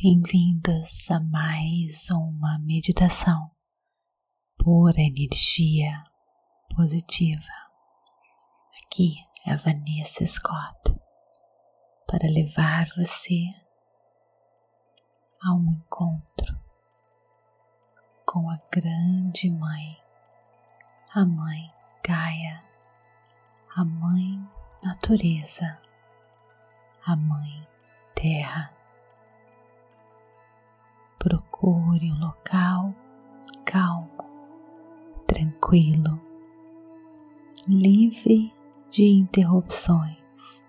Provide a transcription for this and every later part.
Bem-vindos a mais uma meditação pura energia positiva. Aqui é Vanessa Scott para levar você a um encontro com a grande mãe, a mãe Gaia, a mãe natureza, a mãe terra. Procure um local calmo, tranquilo, livre de interrupções.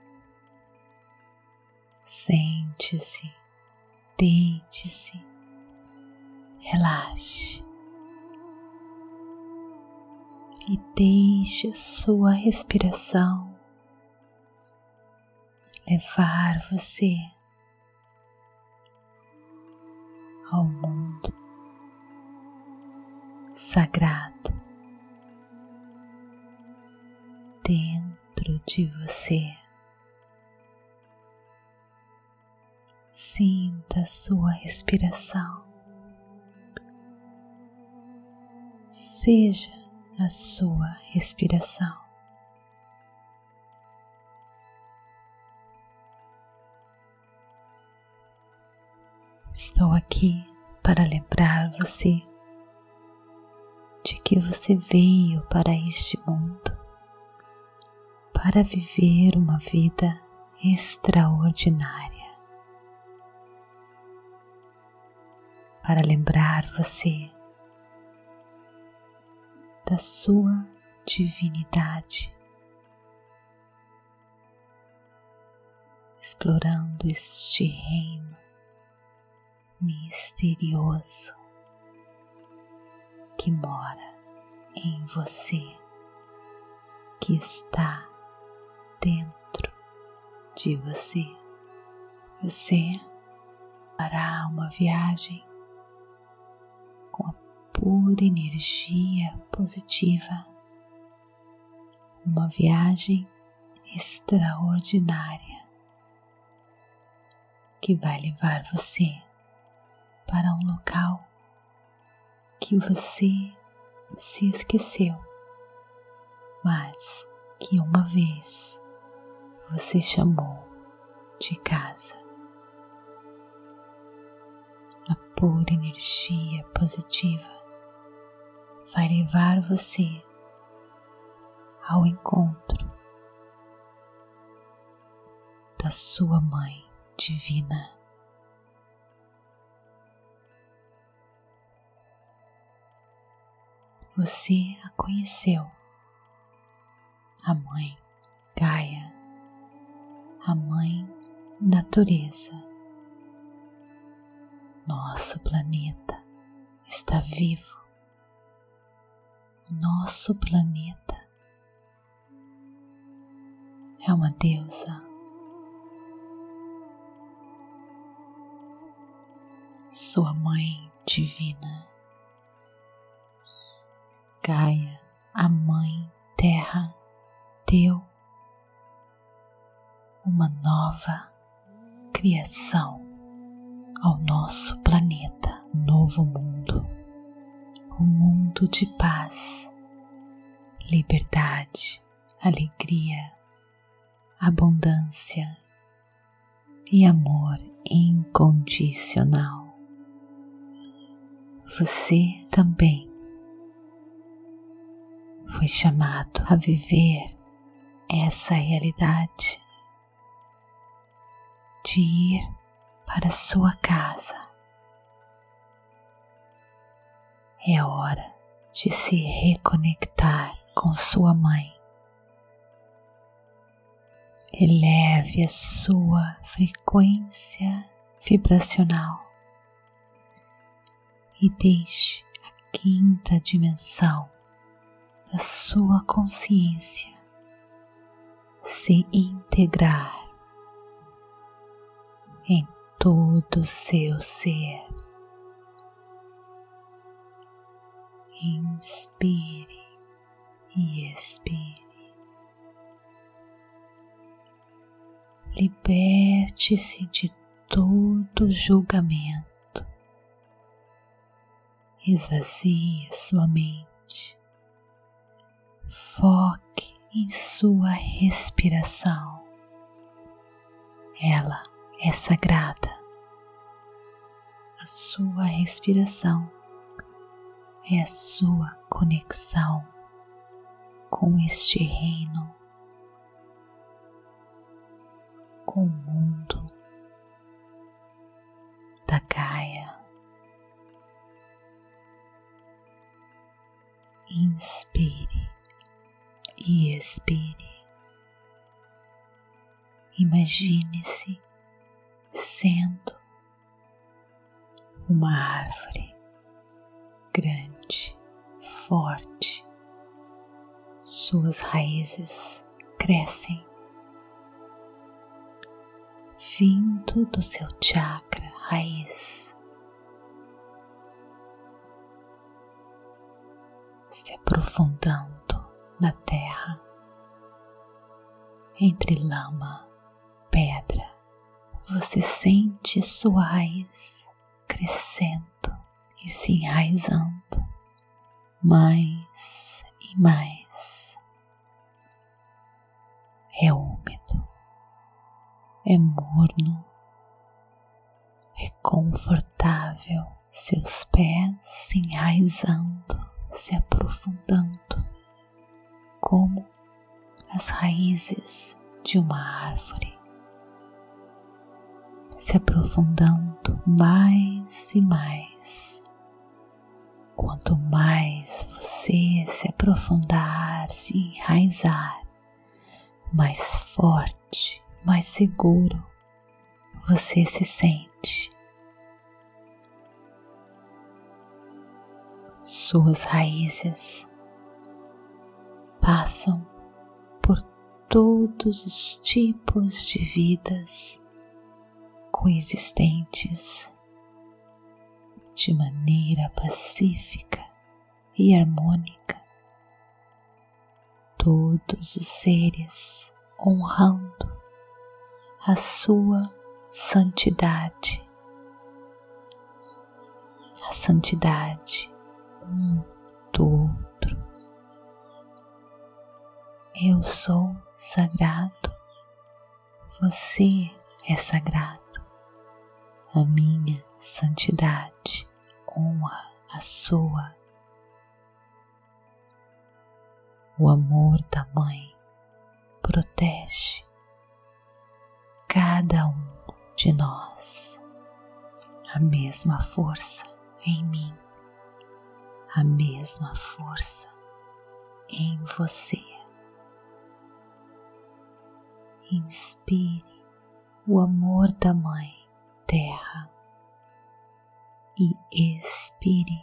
Sente-se, deite-se, relaxe e deixe sua respiração levar você ao mundo sagrado dentro de você. Sinta sua respiração. Seja a sua respiração. Estou aqui para lembrar você de que você veio para este mundo para viver uma vida extraordinária. Para lembrar você da sua divinidade, explorando este reino misterioso que mora em você, que está dentro de você. Você fará uma viagem com a pura energia positiva, uma viagem extraordinária que vai levar você para um local que você se esqueceu, mas que uma vez você chamou de casa. A pura energia positiva vai levar você ao encontro da sua mãe divina. Você a conheceu, a Mãe Gaia, a Mãe Natureza. Nosso planeta está vivo. Nosso planeta é uma deusa. Sua mãe divina Gaia, a Mãe Terra, deu uma nova criação ao nosso planeta, novo mundo, um mundo de paz, liberdade, alegria, abundância e amor incondicional. Você também foi chamado a viver essa realidade, de ir para sua casa. É hora de se reconectar com sua mãe. Eleve a sua frequência vibracional e deixe a quinta dimensão da sua consciência se integrar em todo o seu ser. Inspire e expire. Liberte-se de todo julgamento. Esvazie sua mente. Foque em sua respiração. Ela é sagrada. A sua respiração é a sua conexão com este reino, com o mundo da Gaia. Inspire e expire. Imagine-se sendo uma árvore grande, forte. Suas raízes crescem vindo do seu chakra raiz, se aprofundando na terra, entre lama, pedra. Você sente sua raiz crescendo e se enraizando mais e mais. É úmido, é morno, é confortável, seus pés se enraizando, se aprofundando, como as raízes de uma árvore, se aprofundando mais e mais. Quanto mais você se aprofundar, se enraizar, mais forte, mais seguro você se sente. Suas raízes passam por todos os tipos de vidas coexistentes de maneira pacífica e harmônica. Todos os seres honrando a sua santidade, a santidade um do. Eu sou sagrado, você é sagrado. A minha santidade honra a sua. O amor da mãe protege cada um de nós. A mesma força em mim, a mesma força em você. Inspire o amor da Mãe Terra e expire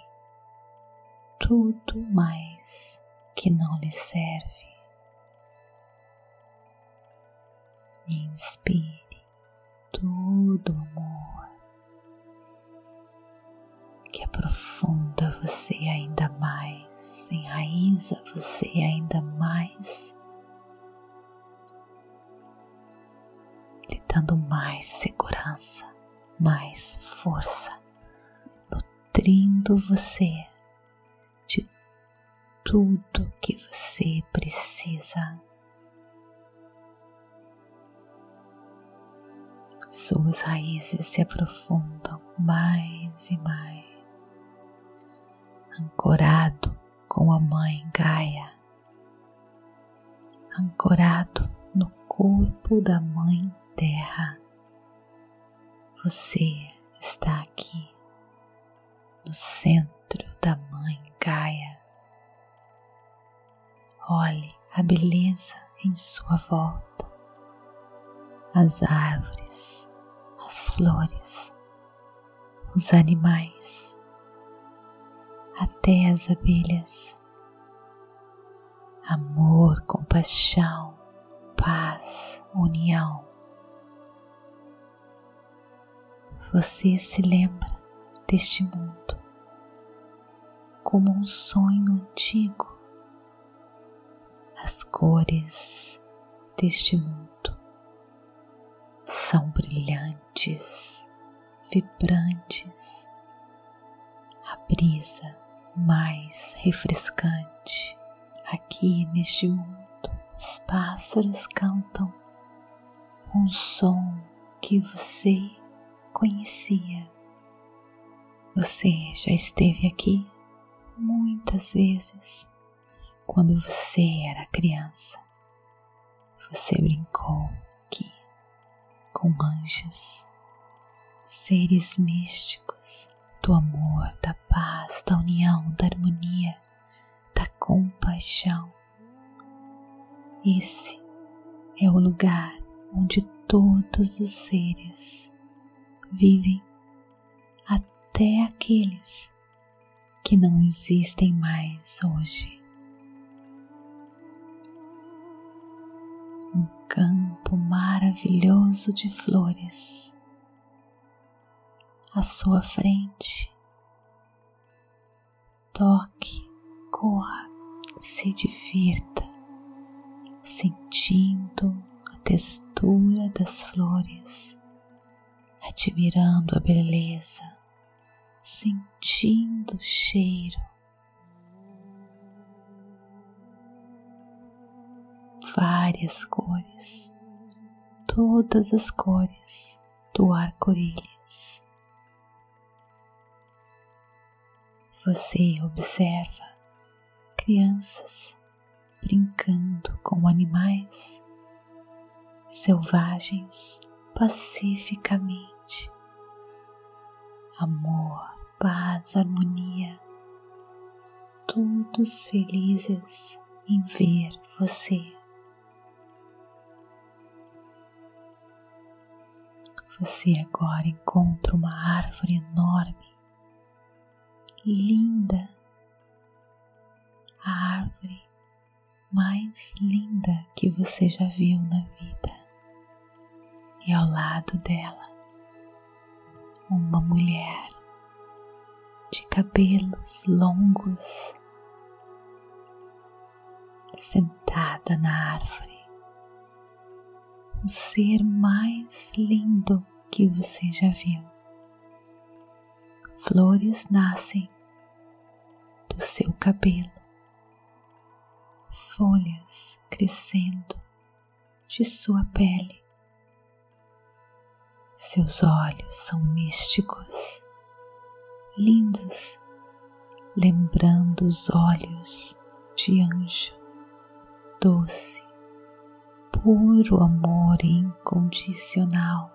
tudo mais que não lhe serve. Inspire todo o amor que aprofunda você ainda mais, enraiza você ainda mais, dando mais segurança, mais força nutrindo você de tudo que você precisa. Suas raízes se aprofundam mais e mais, ancorado com a Mãe Gaia, ancorado no corpo da Mãe Terra. Você está aqui no centro da Mãe Gaia. Olhe a beleza em sua volta, as árvores, as flores, os animais, até as abelhas. Amor, compaixão, paz, união. Você se lembra deste mundo como um sonho antigo. As cores deste mundo são brilhantes, vibrantes, a brisa mais refrescante aqui neste mundo. Os pássaros cantam um som que você conhecia. Você já esteve aqui muitas vezes quando você era criança. Você brincou aqui com anjos, seres místicos do amor, da paz, da união, da harmonia, da compaixão. Esse é o lugar onde todos os seres vivem, até aqueles que não existem mais hoje. Um campo maravilhoso de flores à sua frente. Toque, corra, se divirta, sentindo a textura das flores, admirando a beleza, sentindo o cheiro. Várias cores, todas as cores do arco-íris. Você observa crianças brincando com animais selvagens pacificamente. Amor, paz, harmonia, todos felizes em ver você. Você agora encontra uma árvore enorme linda, a árvore mais linda que você já viu na vida. E ao lado dela, uma mulher de cabelos longos sentada na árvore. O ser mais lindo que você já viu. Flores nascem do seu cabelo, folhas crescendo de sua pele. Seus olhos são místicos, lindos, lembrando os olhos de anjo, doce, puro amor incondicional.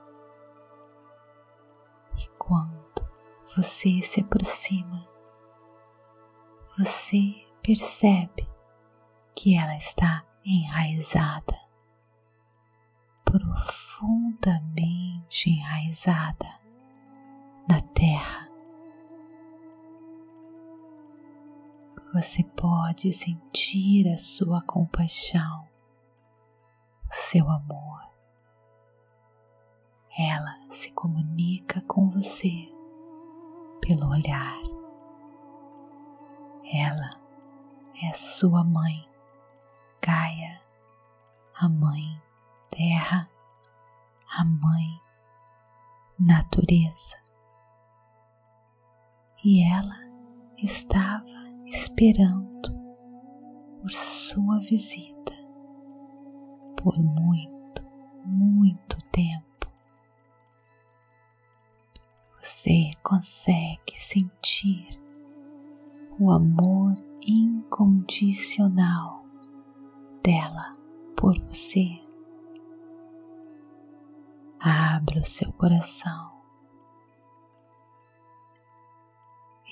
E quando você se aproxima, você percebe que ela está enraizada, profundamente enraizada na terra. Você pode sentir a sua compaixão, o seu amor. Ela se comunica com você pelo olhar ela é sua mãe, Gaia, a mãe terra, a mãe natureza. E ela estava esperando por sua visita por muito, muito tempo. Você consegue sentir o amor incondicional dela por você. Abra o seu coração,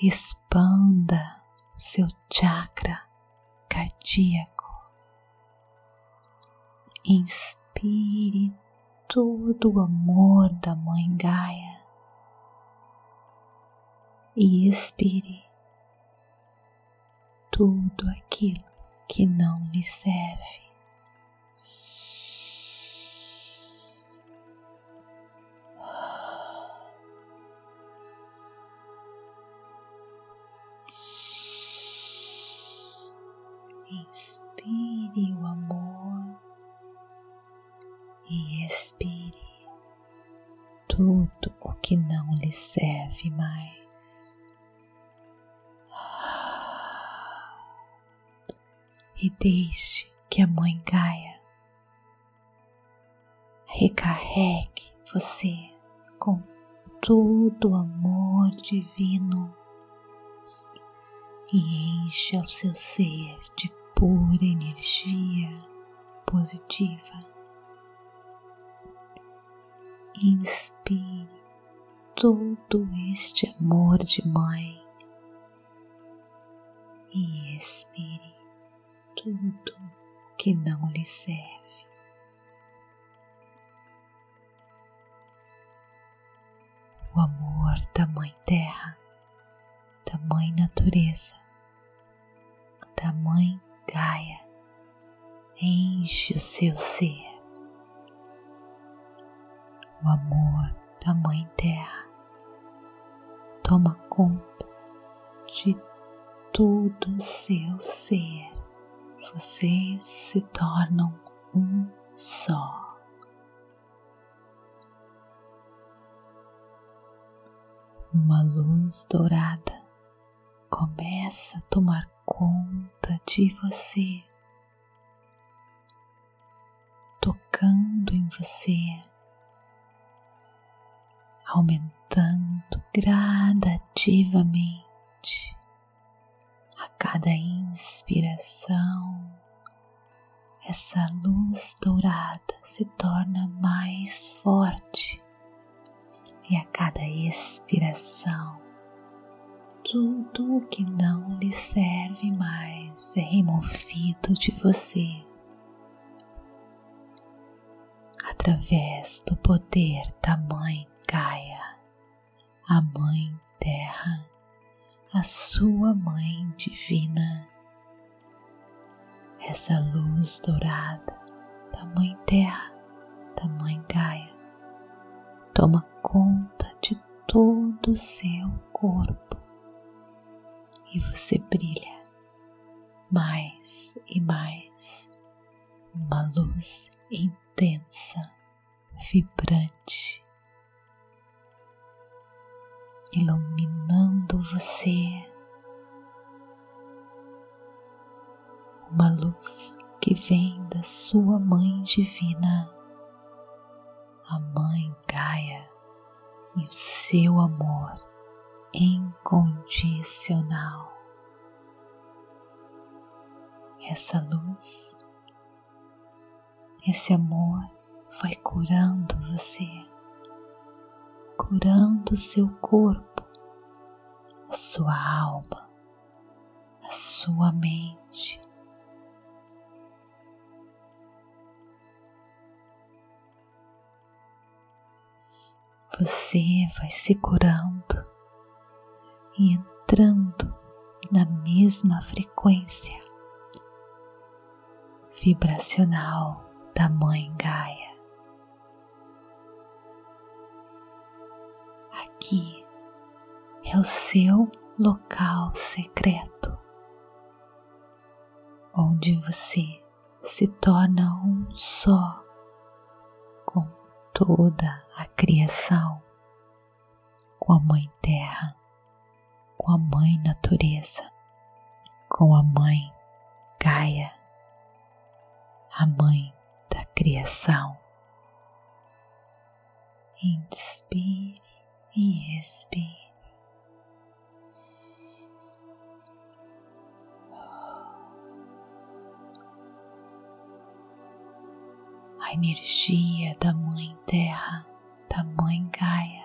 expanda o seu chakra cardíaco, inspire todo o amor da Mãe Gaia. E expire tudo aquilo que não lhe serve. Inspire o amor e expire tudo o que não lhe serve mais. E deixe que a Mãe Gaia recarregue você com todo o amor divino e encha o seu ser de pura energia positiva. Inspire todo este amor de mãe e expire tudo que não lhe serve. O amor da Mãe Terra, da Mãe Natureza, da Mãe Gaia enche o seu ser. O amor da Mãe Terra toma conta de todo o seu ser. Vocês se tornam um só. Uma luz dourada começa a tomar conta de você, tocando em você, aumentando gradativamente a cada inspiração. Essa luz dourada se torna mais forte e a cada expiração tudo o que não lhe serve mais é removido de você através do poder da Mãe Gaia, a Mãe Terra, a sua Mãe Divina. Essa luz dourada da Mãe Terra, da Mãe Gaia, toma conta de todo o seu corpo e você brilha mais e mais, uma luz intensa, vibrante, iluminando você, uma luz que vem da sua Mãe Divina, a Mãe Gaia, e o seu amor incondicional. Essa luz, esse amor vai curando você, curando seu corpo, a sua alma, a sua mente. Você vai se curando e entrando na mesma frequência vibracional da Mãe Gaia. Aqui é o seu local secreto, onde você se torna um só com toda a criação, com a Mãe Terra com a Mãe Natureza, com a Mãe Gaia, a Mãe da Criação. Inspire e expire. A energia da Mãe Terra, da Mãe Gaia,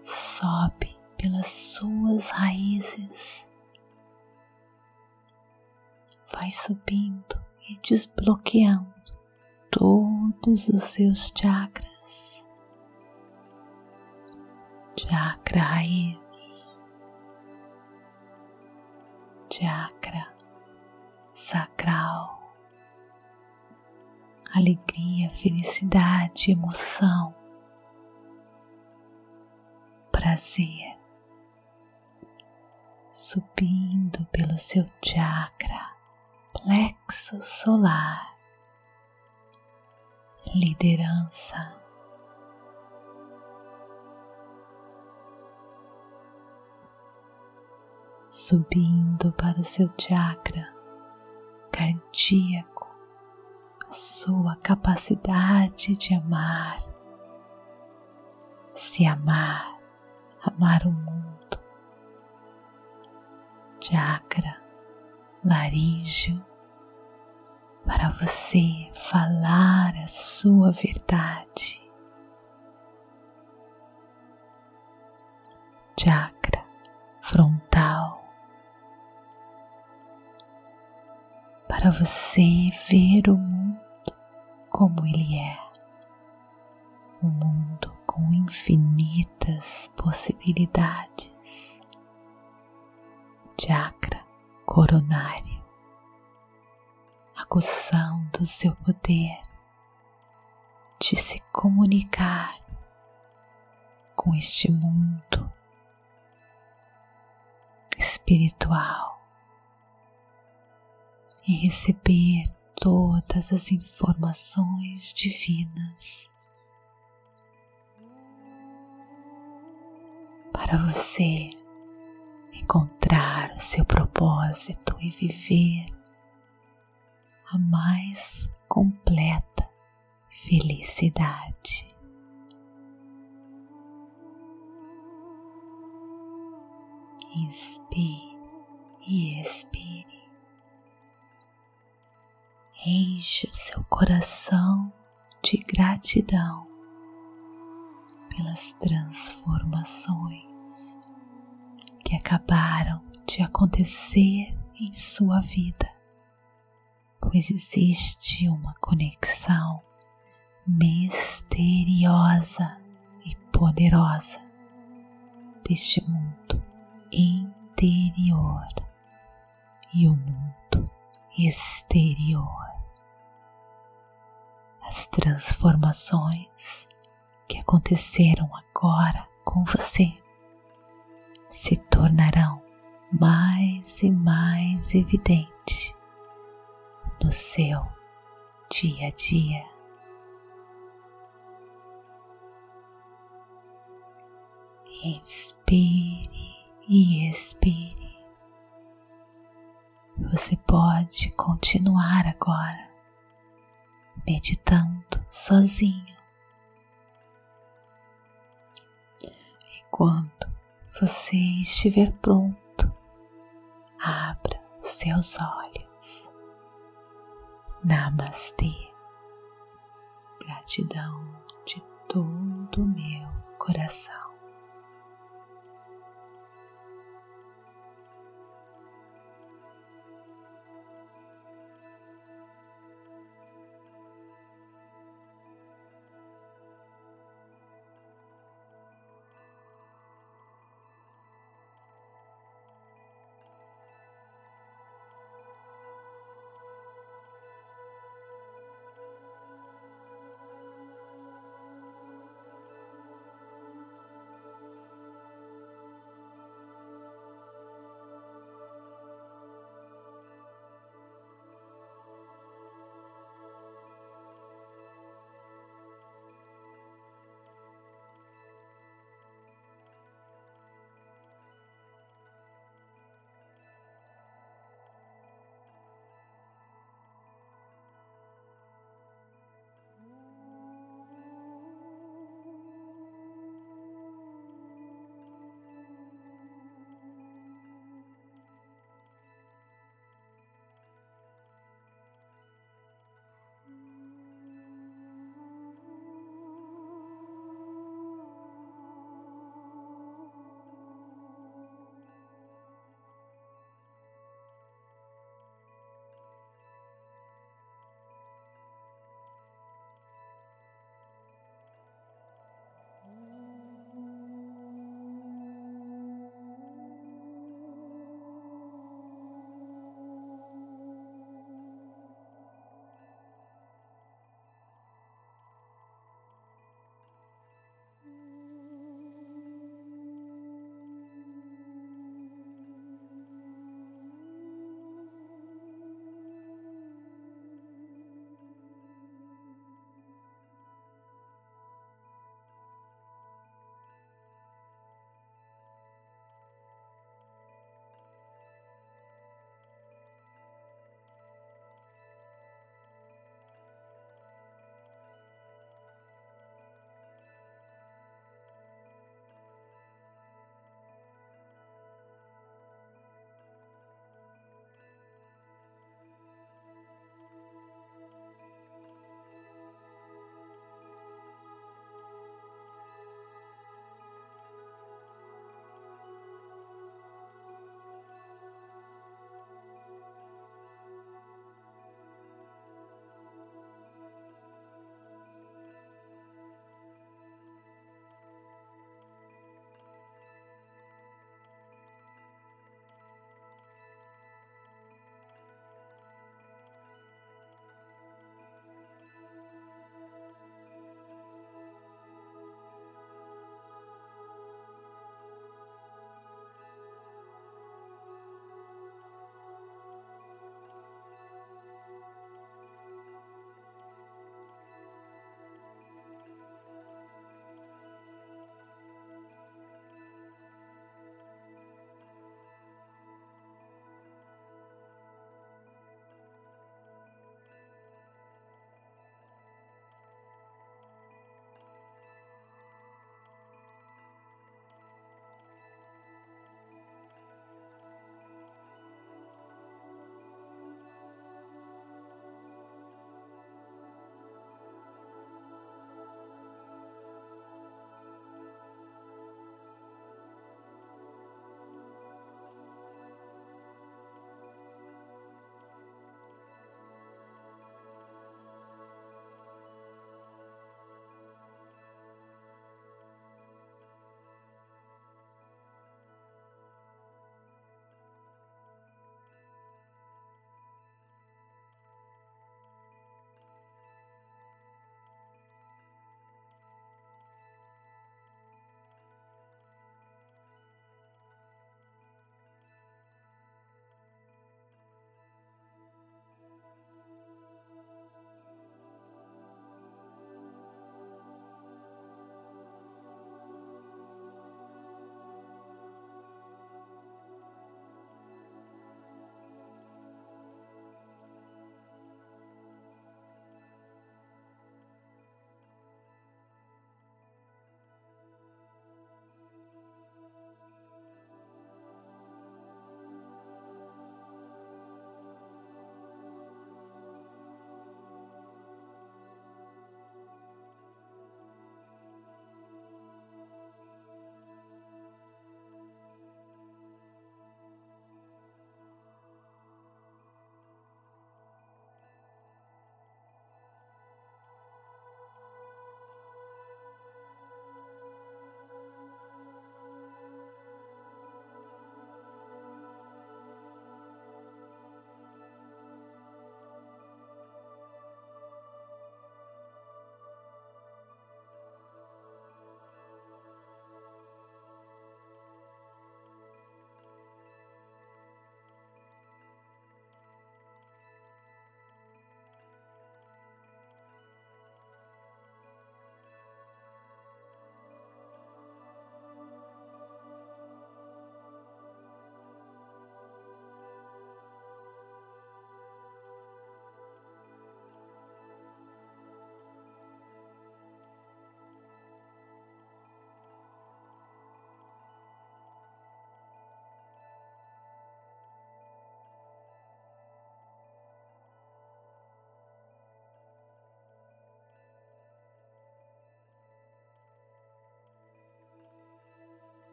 sobe pelas suas raízes. Vai subindo e desbloqueando todos os seus chakras. Chakra raiz, chakra sacral, alegria, felicidade, emoção, prazer subindo pelo seu chakra plexo solar, liderança. Subindo para o seu chakra cardíaco, a sua capacidade de amar, se amar, amar o mundo Chakra laríngeo para você falar a sua verdade. Chakra frontal para você ver o mundo como ele é. Um mundo com infinitas possibilidades. Chakra coronário. Aguçando do seu poder de se comunicar com este mundo espiritual e receber todas as informações divinas para você encontrar seu propósito e viver a mais completa felicidade. Inspire e expire. Enche o seu coração de gratidão pelas transformações que acabaram de acontecer em sua vida pois existe uma conexão misteriosa e poderosa deste mundo interior e o mundo exterior. As transformações que aconteceram agora com você se tornarão mais e mais evidentes no seu dia a dia. Inspire e expire. Você pode continuar agora meditando sozinho. E quando você estiver pronto, abra os seus olhos. Namastê. Gratidão de todo o meu coração.